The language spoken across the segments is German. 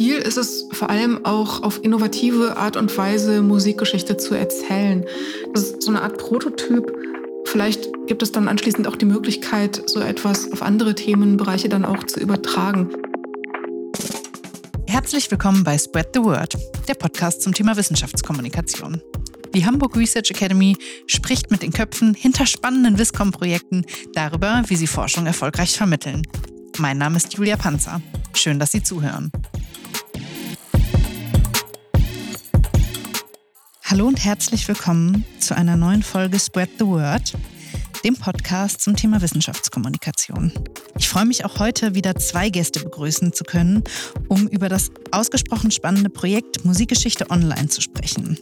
Ziel ist es vor allem auch auf innovative Art und Weise Musikgeschichte zu erzählen. Das ist so eine Art Prototyp. Vielleicht gibt es dann anschließend auch die Möglichkeit, so etwas auf andere Themenbereiche dann auch zu übertragen. Herzlich willkommen bei Spread the Word, der Podcast zum Thema Wissenschaftskommunikation. Die Hamburg Research Academy spricht mit den Köpfen hinter spannenden Wiscom-Projekten darüber, wie sie Forschung erfolgreich vermitteln. Mein Name ist Julia Panzer. Schön, dass Sie zuhören. Hallo und herzlich willkommen zu einer neuen Folge Spread the Word, dem Podcast zum Thema Wissenschaftskommunikation. Ich freue mich auch heute wieder zwei Gäste begrüßen zu können, um über das ausgesprochen spannende Projekt Musikgeschichte Online zu sprechen.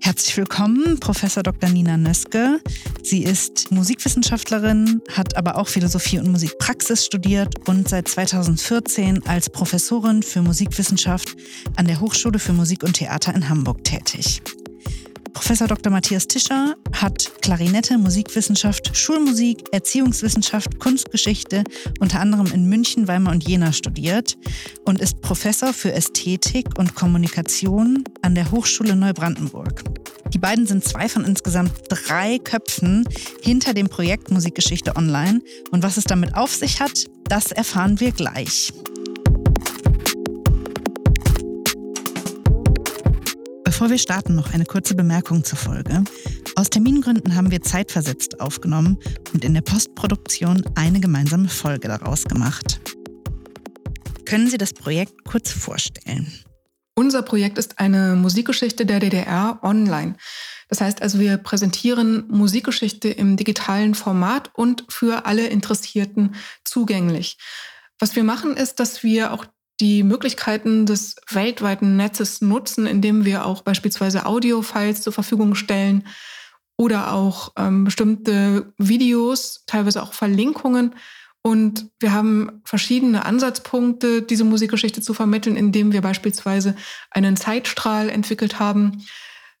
Herzlich willkommen, Professor Dr. Nina Nöske. Sie ist Musikwissenschaftlerin, hat aber auch Philosophie und Musikpraxis studiert und seit 2014 als Professorin für Musikwissenschaft an der Hochschule für Musik und Theater in Hamburg tätig. Professor Dr. Matthias Tischer hat Klarinette, Musikwissenschaft, Schulmusik, Erziehungswissenschaft, Kunstgeschichte unter anderem in München, Weimar und Jena studiert und ist Professor für Ästhetik und Kommunikation an der Hochschule Neubrandenburg. Die beiden sind zwei von insgesamt drei Köpfen hinter dem Projekt Musikgeschichte Online. Und was es damit auf sich hat, das erfahren wir gleich. Bevor wir starten, noch eine kurze Bemerkung zur Folge. Aus Termingründen haben wir zeitversetzt aufgenommen und in der Postproduktion eine gemeinsame Folge daraus gemacht. Können Sie das Projekt kurz vorstellen? Unser Projekt ist eine Musikgeschichte der DDR online. Das heißt also, wir präsentieren Musikgeschichte im digitalen Format und für alle Interessierten zugänglich. Was wir machen, ist, dass wir auch die Möglichkeiten des weltweiten Netzes nutzen, indem wir auch beispielsweise Audiofiles zur Verfügung stellen oder auch ähm, bestimmte Videos, teilweise auch Verlinkungen. Und wir haben verschiedene Ansatzpunkte, diese Musikgeschichte zu vermitteln, indem wir beispielsweise einen Zeitstrahl entwickelt haben,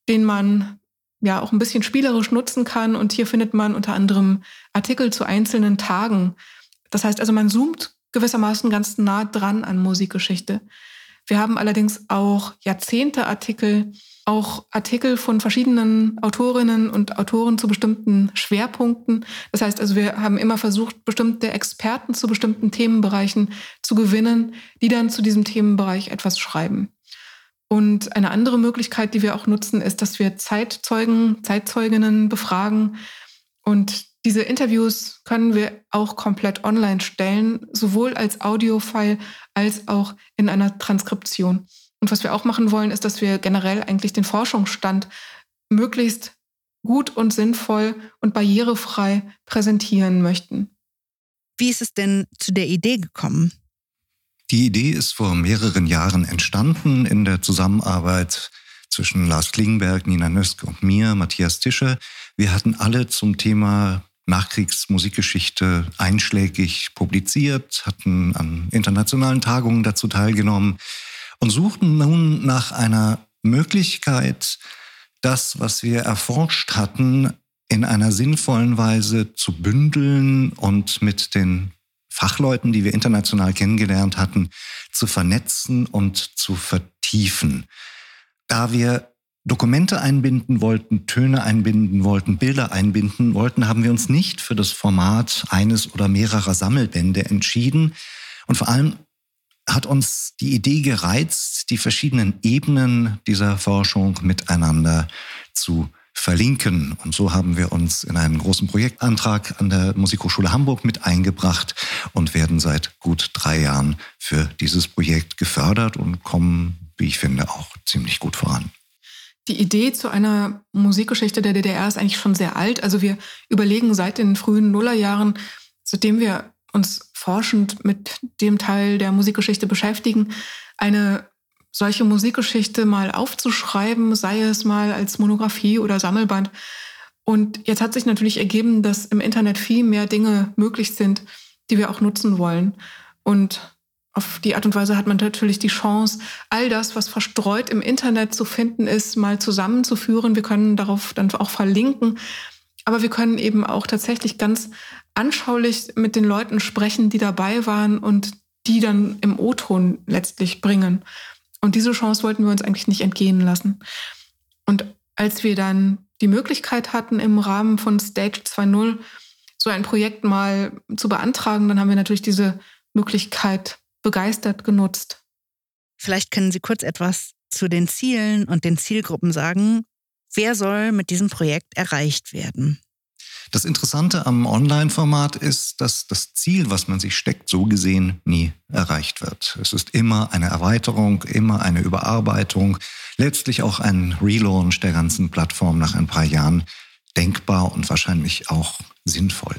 den man ja auch ein bisschen spielerisch nutzen kann. Und hier findet man unter anderem Artikel zu einzelnen Tagen. Das heißt also, man zoomt gewissermaßen ganz nah dran an Musikgeschichte. Wir haben allerdings auch Jahrzehnte-Artikel, auch Artikel von verschiedenen Autorinnen und Autoren zu bestimmten Schwerpunkten. Das heißt also, wir haben immer versucht, bestimmte Experten zu bestimmten Themenbereichen zu gewinnen, die dann zu diesem Themenbereich etwas schreiben. Und eine andere Möglichkeit, die wir auch nutzen, ist, dass wir Zeitzeugen, Zeitzeuginnen befragen und diese Interviews können wir auch komplett online stellen, sowohl als Audiofile als auch in einer Transkription. Und was wir auch machen wollen, ist, dass wir generell eigentlich den Forschungsstand möglichst gut und sinnvoll und barrierefrei präsentieren möchten. Wie ist es denn zu der Idee gekommen? Die Idee ist vor mehreren Jahren entstanden in der Zusammenarbeit zwischen Lars Klingenberg, Nina Nöske und mir, Matthias Tischer. Wir hatten alle zum Thema Nachkriegsmusikgeschichte einschlägig publiziert, hatten an internationalen Tagungen dazu teilgenommen und suchten nun nach einer Möglichkeit, das, was wir erforscht hatten, in einer sinnvollen Weise zu bündeln und mit den Fachleuten, die wir international kennengelernt hatten, zu vernetzen und zu vertiefen. Da wir Dokumente einbinden wollten, Töne einbinden wollten, Bilder einbinden wollten, haben wir uns nicht für das Format eines oder mehrerer Sammelbände entschieden. Und vor allem hat uns die Idee gereizt, die verschiedenen Ebenen dieser Forschung miteinander zu verlinken. Und so haben wir uns in einen großen Projektantrag an der Musikhochschule Hamburg mit eingebracht und werden seit gut drei Jahren für dieses Projekt gefördert und kommen, wie ich finde, auch ziemlich gut voran. Die Idee zu einer Musikgeschichte der DDR ist eigentlich schon sehr alt. Also wir überlegen seit den frühen Nullerjahren, seitdem wir uns forschend mit dem Teil der Musikgeschichte beschäftigen, eine solche Musikgeschichte mal aufzuschreiben, sei es mal als Monographie oder Sammelband. Und jetzt hat sich natürlich ergeben, dass im Internet viel mehr Dinge möglich sind, die wir auch nutzen wollen. Und auf die Art und Weise hat man natürlich die Chance, all das, was verstreut im Internet zu finden ist, mal zusammenzuführen. Wir können darauf dann auch verlinken. Aber wir können eben auch tatsächlich ganz anschaulich mit den Leuten sprechen, die dabei waren und die dann im O-Ton letztlich bringen. Und diese Chance wollten wir uns eigentlich nicht entgehen lassen. Und als wir dann die Möglichkeit hatten, im Rahmen von Stage 2.0 so ein Projekt mal zu beantragen, dann haben wir natürlich diese Möglichkeit begeistert genutzt. Vielleicht können Sie kurz etwas zu den Zielen und den Zielgruppen sagen. Wer soll mit diesem Projekt erreicht werden? Das Interessante am Online-Format ist, dass das Ziel, was man sich steckt, so gesehen nie erreicht wird. Es ist immer eine Erweiterung, immer eine Überarbeitung, letztlich auch ein Relaunch der ganzen Plattform nach ein paar Jahren denkbar und wahrscheinlich auch sinnvoll.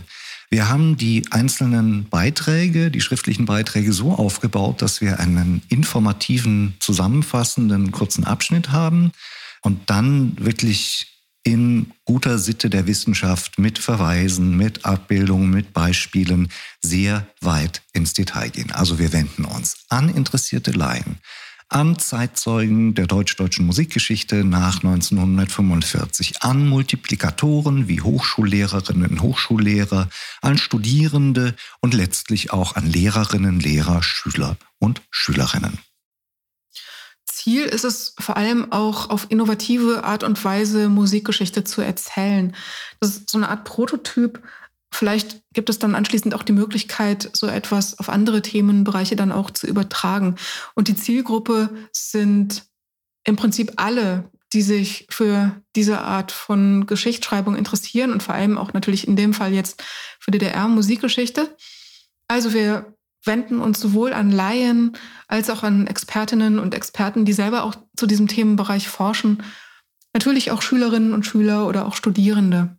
Wir haben die einzelnen Beiträge, die schriftlichen Beiträge so aufgebaut, dass wir einen informativen, zusammenfassenden, kurzen Abschnitt haben und dann wirklich in guter Sitte der Wissenschaft mit Verweisen, mit Abbildungen, mit Beispielen sehr weit ins Detail gehen. Also wir wenden uns an interessierte Laien, an Zeitzeugen der deutsch-deutschen Musikgeschichte nach 1945, an Multiplikatoren wie Hochschullehrerinnen, Hochschullehrer, an Studierende und letztlich auch an Lehrerinnen, Lehrer, Schüler und Schülerinnen. Ziel ist es vor allem auch auf innovative Art und Weise Musikgeschichte zu erzählen. Das ist so eine Art Prototyp. Vielleicht gibt es dann anschließend auch die Möglichkeit, so etwas auf andere Themenbereiche dann auch zu übertragen. Und die Zielgruppe sind im Prinzip alle, die sich für diese Art von Geschichtsschreibung interessieren und vor allem auch natürlich in dem Fall jetzt für DDR-Musikgeschichte. Also wir wenden uns sowohl an Laien als auch an Expertinnen und Experten, die selber auch zu diesem Themenbereich forschen. Natürlich auch Schülerinnen und Schüler oder auch Studierende.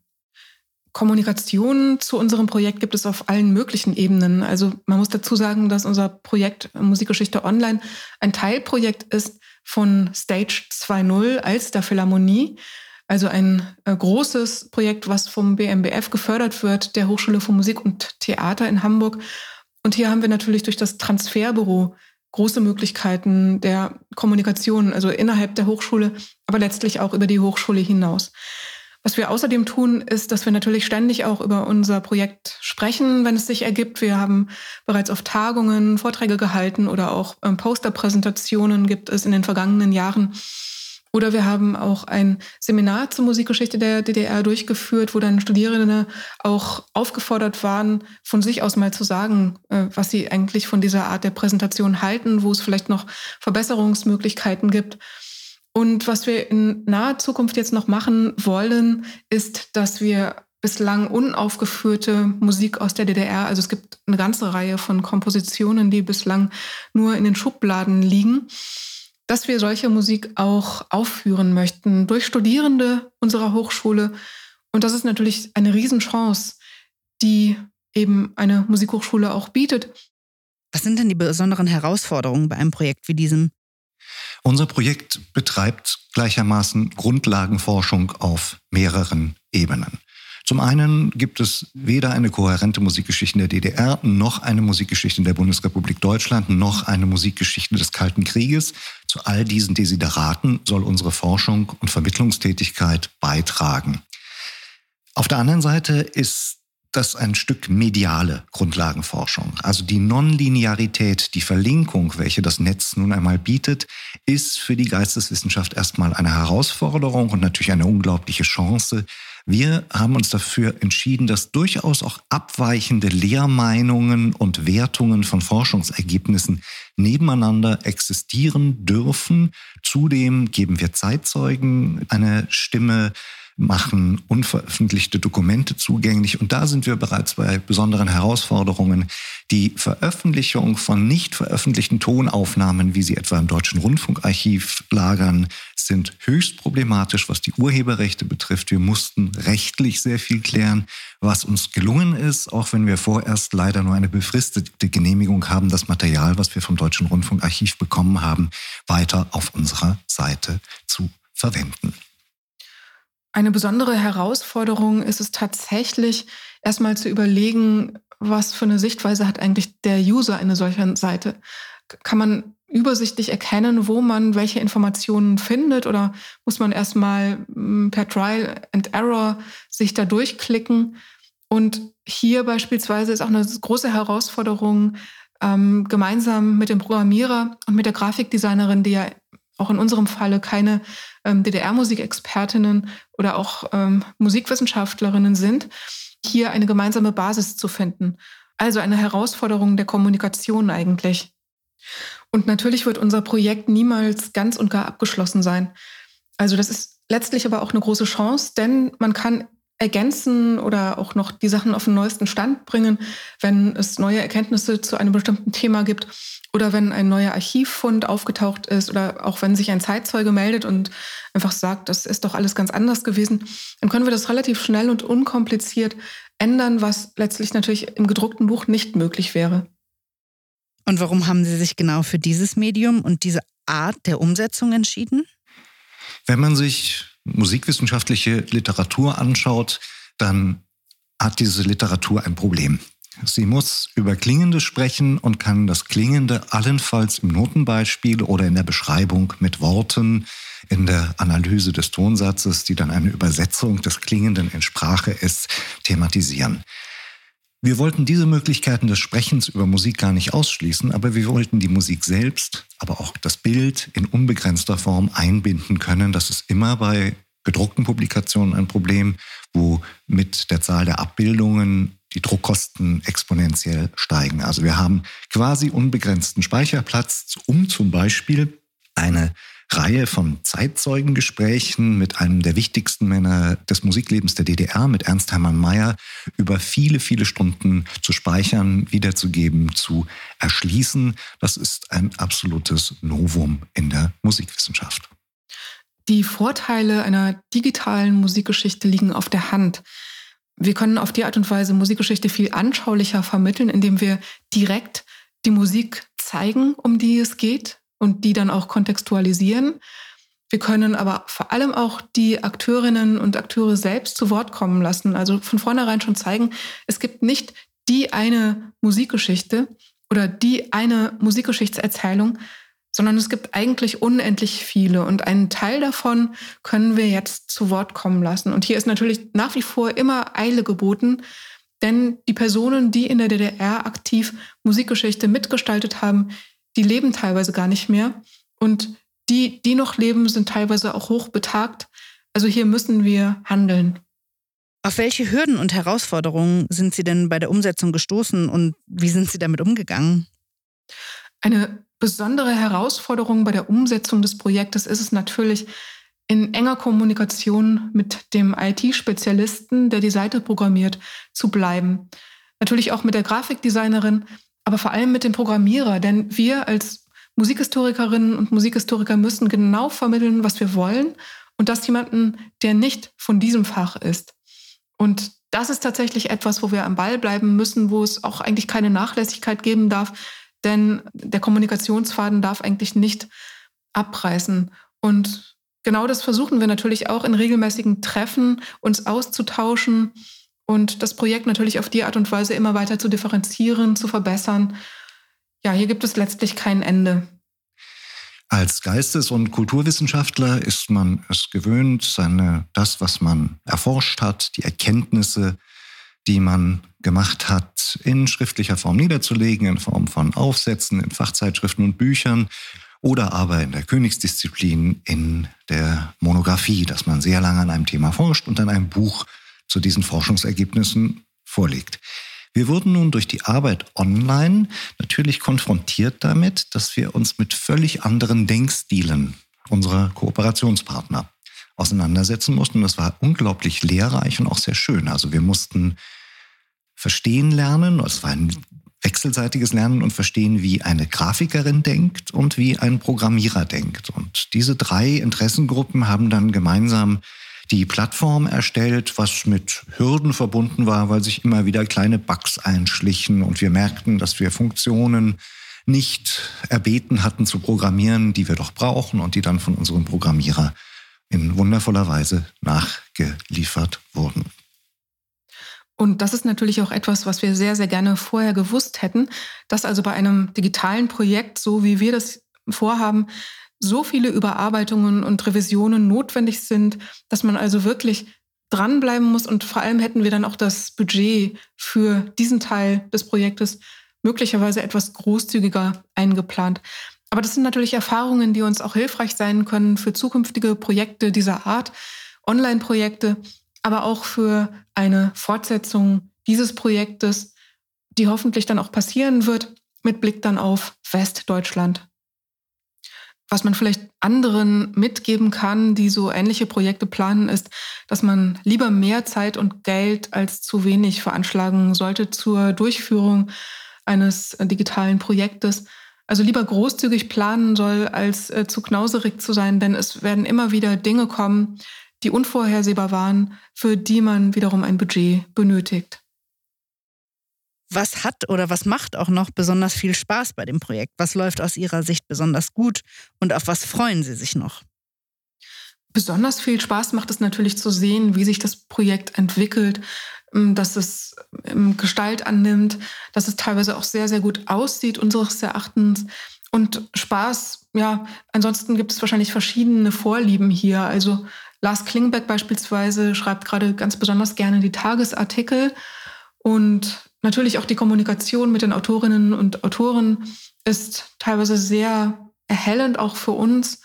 Kommunikation zu unserem Projekt gibt es auf allen möglichen Ebenen. Also man muss dazu sagen, dass unser Projekt Musikgeschichte Online ein Teilprojekt ist von Stage 2.0 als der Philharmonie. Also ein äh, großes Projekt, was vom BMBF gefördert wird, der Hochschule für Musik und Theater in Hamburg und hier haben wir natürlich durch das Transferbüro große Möglichkeiten der Kommunikation, also innerhalb der Hochschule, aber letztlich auch über die Hochschule hinaus. Was wir außerdem tun, ist, dass wir natürlich ständig auch über unser Projekt sprechen, wenn es sich ergibt. Wir haben bereits auf Tagungen Vorträge gehalten oder auch ähm, Posterpräsentationen gibt es in den vergangenen Jahren oder wir haben auch ein Seminar zur Musikgeschichte der DDR durchgeführt, wo dann Studierende auch aufgefordert waren, von sich aus mal zu sagen, äh, was sie eigentlich von dieser Art der Präsentation halten, wo es vielleicht noch Verbesserungsmöglichkeiten gibt. Und was wir in naher Zukunft jetzt noch machen wollen, ist, dass wir bislang unaufgeführte Musik aus der DDR, also es gibt eine ganze Reihe von Kompositionen, die bislang nur in den Schubladen liegen, dass wir solche Musik auch aufführen möchten durch Studierende unserer Hochschule. Und das ist natürlich eine Riesenchance, die eben eine Musikhochschule auch bietet. Was sind denn die besonderen Herausforderungen bei einem Projekt wie diesem? Unser Projekt betreibt gleichermaßen Grundlagenforschung auf mehreren Ebenen. Zum einen gibt es weder eine kohärente Musikgeschichte der DDR, noch eine Musikgeschichte der Bundesrepublik Deutschland, noch eine Musikgeschichte des Kalten Krieges. Zu all diesen Desideraten soll unsere Forschung und Vermittlungstätigkeit beitragen. Auf der anderen Seite ist das ein Stück mediale Grundlagenforschung. Also die Nonlinearität, die Verlinkung, welche das Netz nun einmal bietet, ist für die Geisteswissenschaft erstmal eine Herausforderung und natürlich eine unglaubliche Chance, wir haben uns dafür entschieden, dass durchaus auch abweichende Lehrmeinungen und Wertungen von Forschungsergebnissen nebeneinander existieren dürfen. Zudem geben wir Zeitzeugen eine Stimme, machen unveröffentlichte Dokumente zugänglich. Und da sind wir bereits bei besonderen Herausforderungen. Die Veröffentlichung von nicht veröffentlichten Tonaufnahmen, wie sie etwa im Deutschen Rundfunkarchiv lagern, sind höchst problematisch, was die Urheberrechte betrifft. Wir mussten rechtlich sehr viel klären, was uns gelungen ist, auch wenn wir vorerst leider nur eine befristete Genehmigung haben, das Material, was wir vom Deutschen Rundfunkarchiv bekommen haben, weiter auf unserer Seite zu verwenden. Eine besondere Herausforderung ist es tatsächlich, erstmal zu überlegen, was für eine Sichtweise hat eigentlich der User eine solche Seite. Kann man übersichtlich erkennen, wo man welche Informationen findet oder muss man erstmal hm, per Trial and Error sich da durchklicken? Und hier beispielsweise ist auch eine große Herausforderung, ähm, gemeinsam mit dem Programmierer und mit der Grafikdesignerin, die ja auch in unserem Falle keine ähm, DDR-Musikexpertinnen oder auch ähm, Musikwissenschaftlerinnen sind, hier eine gemeinsame Basis zu finden. Also eine Herausforderung der Kommunikation eigentlich. Und natürlich wird unser Projekt niemals ganz und gar abgeschlossen sein. Also das ist letztlich aber auch eine große Chance, denn man kann ergänzen oder auch noch die Sachen auf den neuesten Stand bringen, wenn es neue Erkenntnisse zu einem bestimmten Thema gibt oder wenn ein neuer Archivfund aufgetaucht ist oder auch wenn sich ein Zeitzeuge meldet und einfach sagt, das ist doch alles ganz anders gewesen, dann können wir das relativ schnell und unkompliziert ändern, was letztlich natürlich im gedruckten Buch nicht möglich wäre. Und warum haben Sie sich genau für dieses Medium und diese Art der Umsetzung entschieden? Wenn man sich musikwissenschaftliche Literatur anschaut, dann hat diese Literatur ein Problem. Sie muss über Klingendes sprechen und kann das Klingende allenfalls im Notenbeispiel oder in der Beschreibung mit Worten, in der Analyse des Tonsatzes, die dann eine Übersetzung des Klingenden in Sprache ist, thematisieren. Wir wollten diese Möglichkeiten des Sprechens über Musik gar nicht ausschließen, aber wir wollten die Musik selbst, aber auch das Bild in unbegrenzter Form einbinden können. Das ist immer bei gedruckten Publikationen ein Problem, wo mit der Zahl der Abbildungen die Druckkosten exponentiell steigen. Also wir haben quasi unbegrenzten Speicherplatz, um zum Beispiel eine Reihe von Zeitzeugengesprächen mit einem der wichtigsten Männer des Musiklebens der DDR, mit Ernst Hermann Mayer, über viele, viele Stunden zu speichern, wiederzugeben, zu erschließen. Das ist ein absolutes Novum in der Musikwissenschaft. Die Vorteile einer digitalen Musikgeschichte liegen auf der Hand. Wir können auf die Art und Weise Musikgeschichte viel anschaulicher vermitteln, indem wir direkt die Musik zeigen, um die es geht, und die dann auch kontextualisieren. Wir können aber vor allem auch die Akteurinnen und Akteure selbst zu Wort kommen lassen. Also von vornherein schon zeigen, es gibt nicht die eine Musikgeschichte oder die eine Musikgeschichtserzählung, sondern es gibt eigentlich unendlich viele und einen Teil davon können wir jetzt zu Wort kommen lassen. Und hier ist natürlich nach wie vor immer Eile geboten, denn die Personen, die in der DDR aktiv Musikgeschichte mitgestaltet haben, die leben teilweise gar nicht mehr. Und die, die noch leben, sind teilweise auch hochbetagt. Also hier müssen wir handeln. Auf welche Hürden und Herausforderungen sind Sie denn bei der Umsetzung gestoßen und wie sind Sie damit umgegangen? Eine besondere Herausforderung bei der Umsetzung des Projektes ist es natürlich, in enger Kommunikation mit dem IT-Spezialisten, der die Seite programmiert, zu bleiben. Natürlich auch mit der Grafikdesignerin, aber vor allem mit dem Programmierer, denn wir als Musikhistorikerinnen und Musikhistoriker müssen genau vermitteln, was wir wollen und das jemanden, der nicht von diesem Fach ist. Und das ist tatsächlich etwas, wo wir am Ball bleiben müssen, wo es auch eigentlich keine Nachlässigkeit geben darf, denn der Kommunikationsfaden darf eigentlich nicht abreißen. Und genau das versuchen wir natürlich auch in regelmäßigen Treffen, uns auszutauschen, und das Projekt natürlich auf die Art und Weise immer weiter zu differenzieren, zu verbessern. Ja, hier gibt es letztlich kein Ende. Als Geistes- und Kulturwissenschaftler ist man es gewöhnt, seine, das, was man erforscht hat, die Erkenntnisse, die man gemacht hat, in schriftlicher Form niederzulegen, in Form von Aufsätzen, in Fachzeitschriften und Büchern oder aber in der Königsdisziplin in der Monographie, dass man sehr lange an einem Thema forscht und dann ein Buch zu diesen Forschungsergebnissen vorliegt. Wir wurden nun durch die Arbeit online natürlich konfrontiert damit, dass wir uns mit völlig anderen Denkstilen unserer Kooperationspartner auseinandersetzen mussten. Das war unglaublich lehrreich und auch sehr schön. Also wir mussten verstehen lernen, es war ein wechselseitiges Lernen und Verstehen, wie eine Grafikerin denkt und wie ein Programmierer denkt. Und diese drei Interessengruppen haben dann gemeinsam die Plattform erstellt, was mit Hürden verbunden war, weil sich immer wieder kleine Bugs einschlichen und wir merkten, dass wir Funktionen nicht erbeten hatten zu programmieren, die wir doch brauchen und die dann von unserem Programmierer in wundervoller Weise nachgeliefert wurden. Und das ist natürlich auch etwas, was wir sehr, sehr gerne vorher gewusst hätten, dass also bei einem digitalen Projekt, so wie wir das vorhaben, so viele Überarbeitungen und Revisionen notwendig sind, dass man also wirklich dranbleiben muss. Und vor allem hätten wir dann auch das Budget für diesen Teil des Projektes möglicherweise etwas großzügiger eingeplant. Aber das sind natürlich Erfahrungen, die uns auch hilfreich sein können für zukünftige Projekte dieser Art, Online-Projekte, aber auch für eine Fortsetzung dieses Projektes, die hoffentlich dann auch passieren wird, mit Blick dann auf Westdeutschland. Was man vielleicht anderen mitgeben kann, die so ähnliche Projekte planen, ist, dass man lieber mehr Zeit und Geld als zu wenig veranschlagen sollte zur Durchführung eines digitalen Projektes. Also lieber großzügig planen soll, als äh, zu knauserig zu sein, denn es werden immer wieder Dinge kommen, die unvorhersehbar waren, für die man wiederum ein Budget benötigt. Was hat oder was macht auch noch besonders viel Spaß bei dem Projekt? Was läuft aus Ihrer Sicht besonders gut und auf was freuen Sie sich noch? Besonders viel Spaß macht es natürlich zu sehen, wie sich das Projekt entwickelt, ähm, dass es ähm, Gestalt annimmt, dass es teilweise auch sehr, sehr gut aussieht, unseres Erachtens. Und Spaß, ja, ansonsten gibt es wahrscheinlich verschiedene Vorlieben hier. Also Lars Klingbeck beispielsweise schreibt gerade ganz besonders gerne die Tagesartikel und natürlich auch die Kommunikation mit den Autorinnen und Autoren ist teilweise sehr erhellend auch für uns.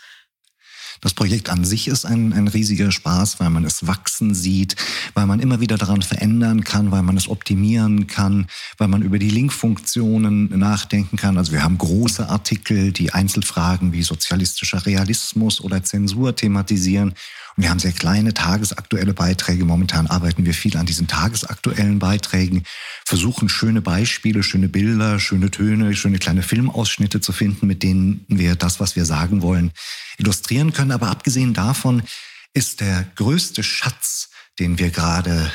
Das Projekt an sich ist ein, ein riesiger Spaß, weil man es wachsen sieht, weil man immer wieder daran verändern kann, weil man es optimieren kann, weil man über die Linkfunktionen nachdenken kann. Also wir haben große Artikel, die Einzelfragen wie sozialistischer Realismus oder Zensur thematisieren. Und wir haben sehr kleine tagesaktuelle Beiträge. Momentan arbeiten wir viel an diesen tagesaktuellen Beiträgen, versuchen schöne Beispiele, schöne Bilder, schöne Töne, schöne kleine Filmausschnitte zu finden, mit denen wir das, was wir sagen wollen, illustrieren können. Aber abgesehen davon ist der größte Schatz, den wir gerade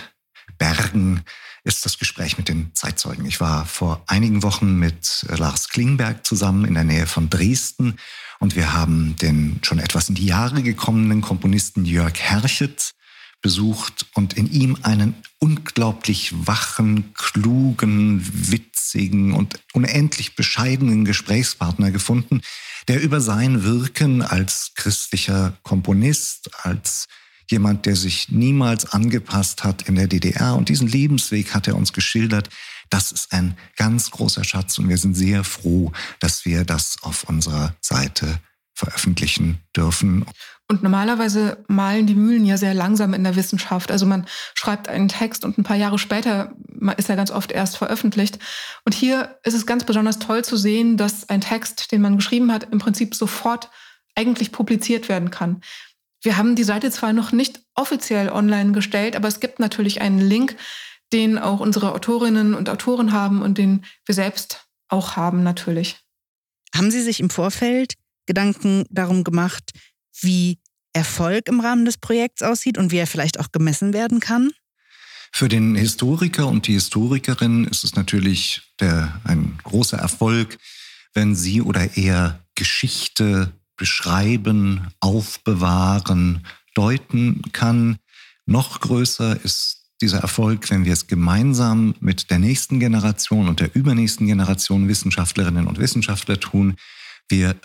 bergen, ist das Gespräch mit den Zeitzeugen. Ich war vor einigen Wochen mit Lars Klingberg zusammen in der Nähe von Dresden und wir haben den schon etwas in die Jahre gekommenen Komponisten Jörg Herchet besucht und in ihm einen unglaublich wachen, klugen, witzigen und unendlich bescheidenen Gesprächspartner gefunden, der über sein Wirken als christlicher Komponist, als jemand, der sich niemals angepasst hat in der DDR und diesen Lebensweg hat er uns geschildert, das ist ein ganz großer Schatz und wir sind sehr froh, dass wir das auf unserer Seite veröffentlichen dürfen. Und normalerweise malen die Mühlen ja sehr langsam in der Wissenschaft. Also man schreibt einen Text und ein paar Jahre später ist er ganz oft erst veröffentlicht. Und hier ist es ganz besonders toll zu sehen, dass ein Text, den man geschrieben hat, im Prinzip sofort eigentlich publiziert werden kann. Wir haben die Seite zwar noch nicht offiziell online gestellt, aber es gibt natürlich einen Link, den auch unsere Autorinnen und Autoren haben und den wir selbst auch haben natürlich. Haben Sie sich im Vorfeld Gedanken darum gemacht, wie Erfolg im Rahmen des Projekts aussieht und wie er vielleicht auch gemessen werden kann? Für den Historiker und die Historikerin ist es natürlich der, ein großer Erfolg, wenn sie oder er Geschichte beschreiben, aufbewahren, deuten kann. Noch größer ist dieser Erfolg, wenn wir es gemeinsam mit der nächsten Generation und der übernächsten Generation Wissenschaftlerinnen und Wissenschaftler tun. Wir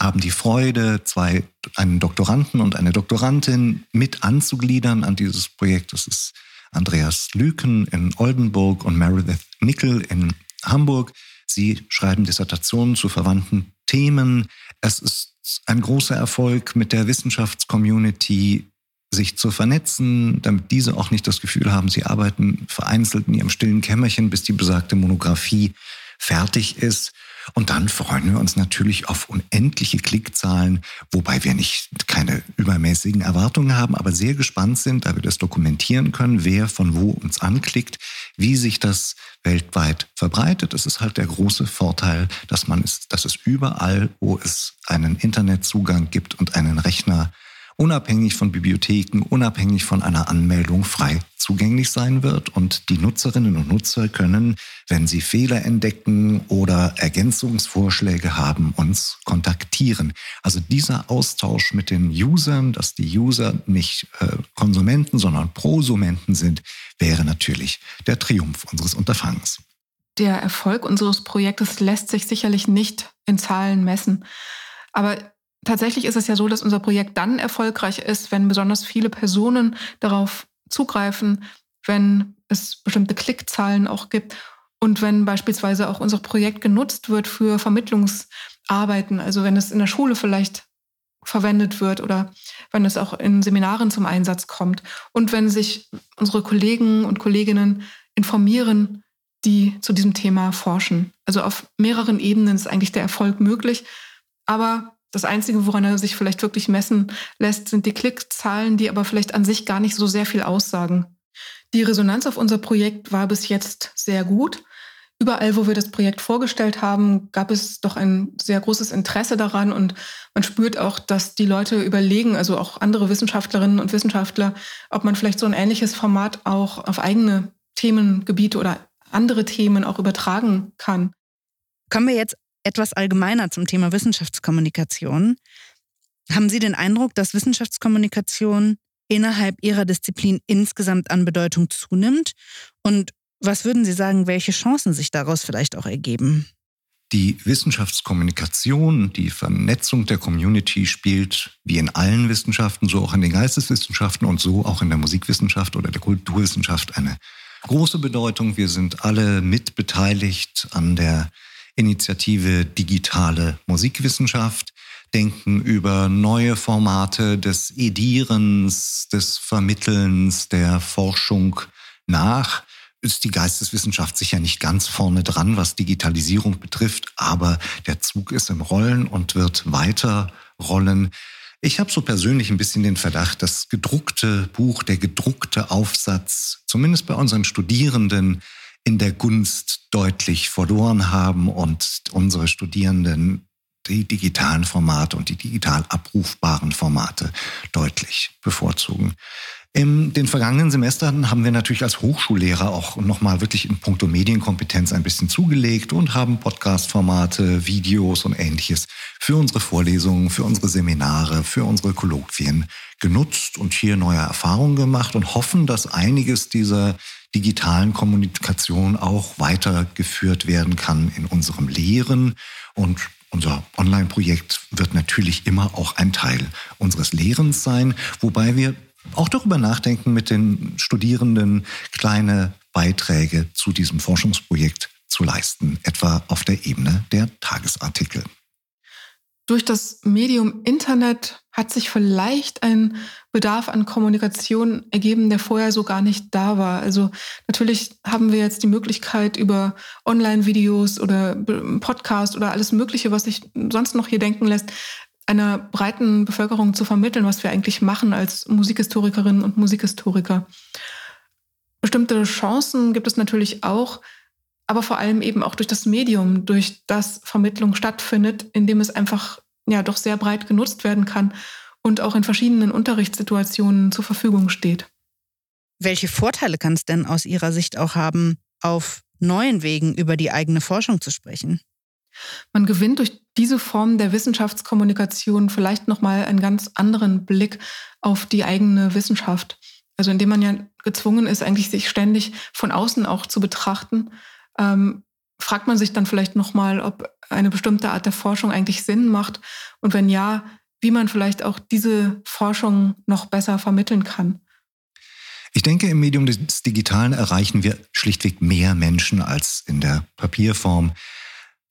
haben die Freude, zwei, einen Doktoranden und eine Doktorandin mit anzugliedern an dieses Projekt. Das ist Andreas Lüken in Oldenburg und Meredith Nickel in Hamburg. Sie schreiben Dissertationen zu verwandten Themen. Es ist ein großer Erfolg mit der Wissenschaftscommunity sich zu vernetzen, damit diese auch nicht das Gefühl haben, sie arbeiten vereinzelt in ihrem stillen Kämmerchen, bis die besagte Monographie fertig ist. Und dann freuen wir uns natürlich auf unendliche Klickzahlen, wobei wir nicht keine übermäßigen Erwartungen haben, aber sehr gespannt sind, da wir das dokumentieren können, wer von wo uns anklickt, wie sich das weltweit verbreitet. Es ist halt der große Vorteil, dass man es, dass es überall, wo es einen Internetzugang gibt und einen Rechner unabhängig von Bibliotheken, unabhängig von einer Anmeldung frei zugänglich sein wird. Und die Nutzerinnen und Nutzer können, wenn sie Fehler entdecken oder Ergänzungsvorschläge haben, uns kontaktieren. Also dieser Austausch mit den Usern, dass die User nicht äh, Konsumenten, sondern Prosumenten sind, wäre natürlich der Triumph unseres Unterfangens. Der Erfolg unseres Projektes lässt sich sicherlich nicht in Zahlen messen. Aber Tatsächlich ist es ja so, dass unser Projekt dann erfolgreich ist, wenn besonders viele Personen darauf zugreifen, wenn es bestimmte Klickzahlen auch gibt Und wenn beispielsweise auch unser Projekt genutzt wird für Vermittlungsarbeiten, also wenn es in der Schule vielleicht verwendet wird oder wenn es auch in Seminaren zum Einsatz kommt und wenn sich unsere Kollegen und Kolleginnen informieren, die zu diesem Thema forschen. Also auf mehreren Ebenen ist eigentlich der Erfolg möglich. Aber das Einzige, woran er sich vielleicht wirklich messen lässt, sind die Klickzahlen, die aber vielleicht an sich gar nicht so sehr viel aussagen. Die Resonanz auf unser Projekt war bis jetzt sehr gut. Überall, wo wir das Projekt vorgestellt haben, gab es doch ein sehr großes Interesse daran und man spürt auch, dass die Leute überlegen, also auch andere Wissenschaftlerinnen und Wissenschaftler, ob man vielleicht so ein ähnliches Format auch auf eigene Themengebiete oder andere Themen auch übertragen kann. Kommen wir jetzt etwas allgemeiner zum Thema Wissenschaftskommunikation. Haben Sie den Eindruck, dass Wissenschaftskommunikation innerhalb Ihrer Disziplin insgesamt an Bedeutung zunimmt? Und was würden Sie sagen, welche Chancen sich daraus vielleicht auch ergeben? Die Wissenschaftskommunikation, die Vernetzung der Community spielt wie in allen Wissenschaften, so auch in den Geisteswissenschaften und so auch in der Musikwissenschaft oder der Kulturwissenschaft eine große Bedeutung. Wir sind alle mitbeteiligt an der Initiative Digitale Musikwissenschaft, denken über neue Formate des Edierens, des Vermittelns, der Forschung nach. Ist die Geisteswissenschaft sicher nicht ganz vorne dran, was Digitalisierung betrifft, aber der Zug ist im Rollen und wird weiter rollen. Ich habe so persönlich ein bisschen den Verdacht, das gedruckte Buch, der gedruckte Aufsatz, zumindest bei unseren Studierenden, in der Gunst deutlich verloren haben und unsere Studierenden die digitalen Formate und die digital abrufbaren Formate deutlich bevorzugen. In den vergangenen Semestern haben wir natürlich als Hochschullehrer auch nochmal wirklich in puncto Medienkompetenz ein bisschen zugelegt und haben Podcast-Formate, Videos und ähnliches für unsere Vorlesungen, für unsere Seminare, für unsere Kolloquien genutzt und hier neue Erfahrungen gemacht und hoffen, dass einiges dieser digitalen Kommunikation auch weitergeführt werden kann in unserem Lehren und unser Online-Projekt wird natürlich immer auch ein Teil unseres Lehrens sein, wobei wir auch darüber nachdenken, mit den Studierenden kleine Beiträge zu diesem Forschungsprojekt zu leisten, etwa auf der Ebene der Tagesartikel. Durch das Medium Internet hat sich vielleicht ein Bedarf an Kommunikation ergeben, der vorher so gar nicht da war. Also natürlich haben wir jetzt die Möglichkeit über Online-Videos oder Podcast oder alles Mögliche, was sich sonst noch hier denken lässt, einer breiten Bevölkerung zu vermitteln, was wir eigentlich machen als Musikhistorikerinnen und Musikhistoriker. Bestimmte Chancen gibt es natürlich auch, aber vor allem eben auch durch das Medium, durch das Vermittlung stattfindet, indem es einfach ja doch sehr breit genutzt werden kann und auch in verschiedenen Unterrichtssituationen zur Verfügung steht. Welche Vorteile kann es denn aus Ihrer Sicht auch haben, auf neuen Wegen über die eigene Forschung zu sprechen? Man gewinnt durch diese Form der Wissenschaftskommunikation vielleicht nochmal einen ganz anderen Blick auf die eigene Wissenschaft. Also indem man ja gezwungen ist, eigentlich sich ständig von außen auch zu betrachten, ähm, fragt man sich dann vielleicht nochmal, ob eine bestimmte Art der Forschung eigentlich Sinn macht und wenn ja, wie man vielleicht auch diese Forschung noch besser vermitteln kann. Ich denke, im Medium des Digitalen erreichen wir schlichtweg mehr Menschen als in der Papierform.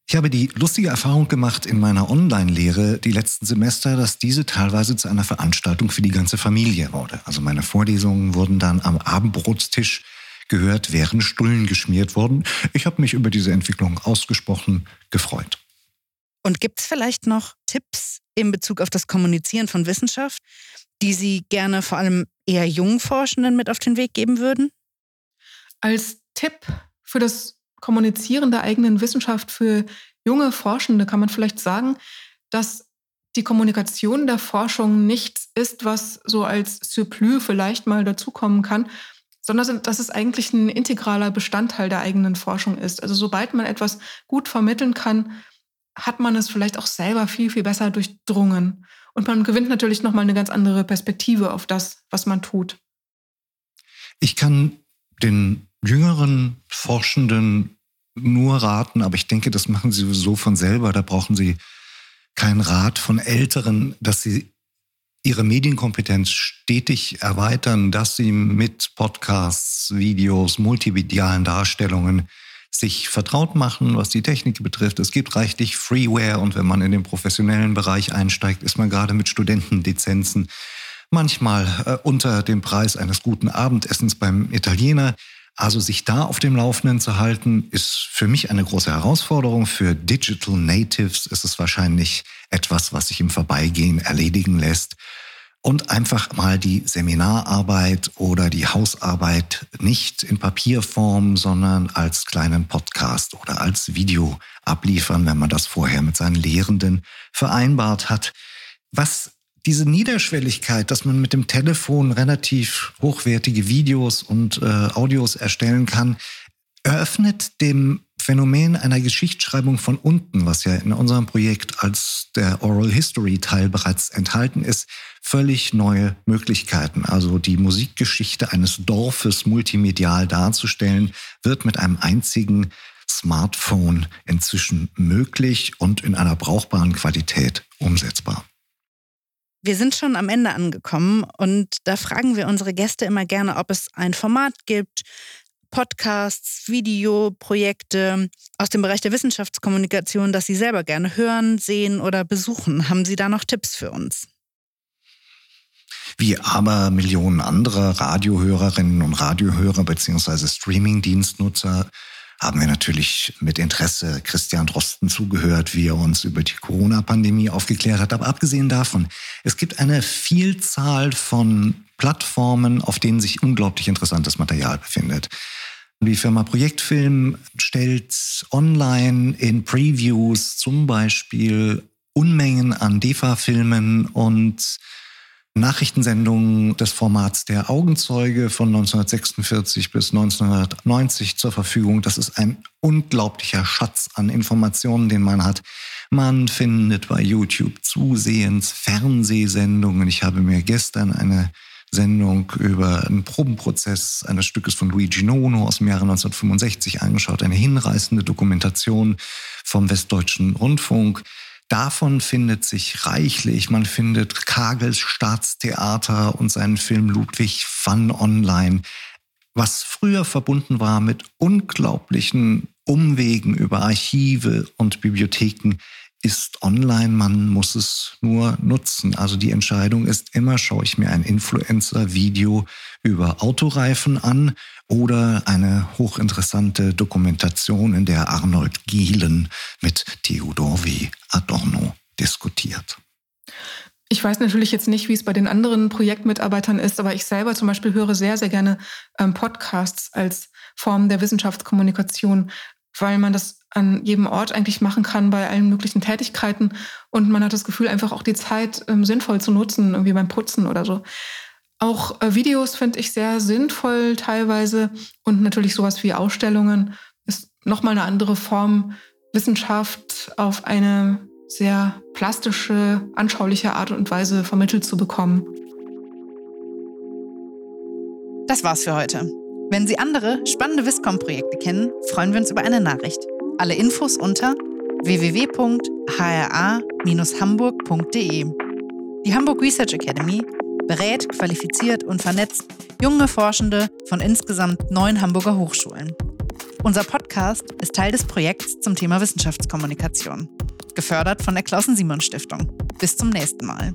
Ich habe die lustige Erfahrung gemacht in meiner Online-Lehre die letzten Semester, dass diese teilweise zu einer Veranstaltung für die ganze Familie wurde. Also meine Vorlesungen wurden dann am Abendbrotstisch gehört, wären Stullen geschmiert worden. Ich habe mich über diese Entwicklung ausgesprochen gefreut. Und gibt es vielleicht noch Tipps in Bezug auf das Kommunizieren von Wissenschaft, die Sie gerne vor allem eher jungen Forschenden mit auf den Weg geben würden? Als Tipp für das Kommunizieren der eigenen Wissenschaft für junge Forschende kann man vielleicht sagen, dass die Kommunikation der Forschung nichts ist, was so als Surplus vielleicht mal dazukommen kann, sondern dass es eigentlich ein integraler Bestandteil der eigenen Forschung ist. Also sobald man etwas gut vermitteln kann, hat man es vielleicht auch selber viel, viel besser durchdrungen. Und man gewinnt natürlich nochmal eine ganz andere Perspektive auf das, was man tut. Ich kann den jüngeren Forschenden nur raten, aber ich denke, das machen sie sowieso von selber. Da brauchen sie keinen Rat von Älteren, dass sie ihre Medienkompetenz stetig erweitern, dass sie mit Podcasts, Videos, multimedialen Darstellungen sich vertraut machen, was die Technik betrifft. Es gibt reichlich Freeware und wenn man in den professionellen Bereich einsteigt, ist man gerade mit Studentenlizenzen manchmal äh, unter dem Preis eines guten Abendessens beim Italiener. Also sich da auf dem Laufenden zu halten, ist für mich eine große Herausforderung. Für Digital Natives ist es wahrscheinlich etwas, was sich im Vorbeigehen erledigen lässt. Und einfach mal die Seminararbeit oder die Hausarbeit nicht in Papierform, sondern als kleinen Podcast oder als Video abliefern, wenn man das vorher mit seinen Lehrenden vereinbart hat. Was diese Niederschwelligkeit, dass man mit dem Telefon relativ hochwertige Videos und äh, Audios erstellen kann, eröffnet dem Phänomen einer Geschichtsschreibung von unten, was ja in unserem Projekt als der Oral History Teil bereits enthalten ist, völlig neue Möglichkeiten. Also die Musikgeschichte eines Dorfes multimedial darzustellen, wird mit einem einzigen Smartphone inzwischen möglich und in einer brauchbaren Qualität umsetzbar. Wir sind schon am Ende angekommen und da fragen wir unsere Gäste immer gerne, ob es ein Format gibt, Podcasts, Videoprojekte aus dem Bereich der Wissenschaftskommunikation, das Sie selber gerne hören, sehen oder besuchen. Haben Sie da noch Tipps für uns? Wie aber Millionen anderer Radiohörerinnen und Radiohörer bzw. Streamingdienstnutzer haben wir natürlich mit Interesse Christian Drosten zugehört, wie er uns über die Corona-Pandemie aufgeklärt hat. Aber abgesehen davon, es gibt eine Vielzahl von Plattformen, auf denen sich unglaublich interessantes Material befindet. Die Firma Projektfilm stellt online in Previews zum Beispiel Unmengen an DEFA-Filmen und Nachrichtensendungen des Formats Der Augenzeuge von 1946 bis 1990 zur Verfügung. Das ist ein unglaublicher Schatz an Informationen, den man hat. Man findet bei YouTube zusehends Fernsehsendungen. Ich habe mir gestern eine Sendung über einen Probenprozess eines Stückes von Luigi Nono aus dem Jahre 1965 angeschaut. Eine hinreißende Dokumentation vom Westdeutschen Rundfunk. Davon findet sich reichlich. Man findet Kagels Staatstheater und seinen Film Ludwig van online, was früher verbunden war mit unglaublichen Umwegen über Archive und Bibliotheken, ist online, man muss es nur nutzen. Also die Entscheidung ist immer, schaue ich mir ein Influencer-Video über Autoreifen an oder eine hochinteressante Dokumentation, in der Arnold Gielen mit Theodor W. Adorno diskutiert. Ich weiß natürlich jetzt nicht, wie es bei den anderen Projektmitarbeitern ist, aber ich selber zum Beispiel höre sehr, sehr gerne ähm, Podcasts als Form der Wissenschaftskommunikation, weil man das an jedem Ort eigentlich machen kann bei allen möglichen Tätigkeiten und man hat das Gefühl, einfach auch die Zeit ähm, sinnvoll zu nutzen, irgendwie beim Putzen oder so. Auch äh, Videos finde ich sehr sinnvoll teilweise und natürlich sowas wie Ausstellungen ist nochmal eine andere Form, Wissenschaft auf eine sehr plastische, anschauliche Art und Weise vermittelt zu bekommen. Das war's für heute. Wenn Sie andere spannende Wiscom-Projekte kennen, freuen wir uns über eine Nachricht. Alle Infos unter www.hra-hamburg.de. Die Hamburg Research Academy berät, qualifiziert und vernetzt junge Forschende von insgesamt neun Hamburger Hochschulen. Unser Podcast ist Teil des Projekts zum Thema Wissenschaftskommunikation, gefördert von der Klausen-Simon-Stiftung. Bis zum nächsten Mal.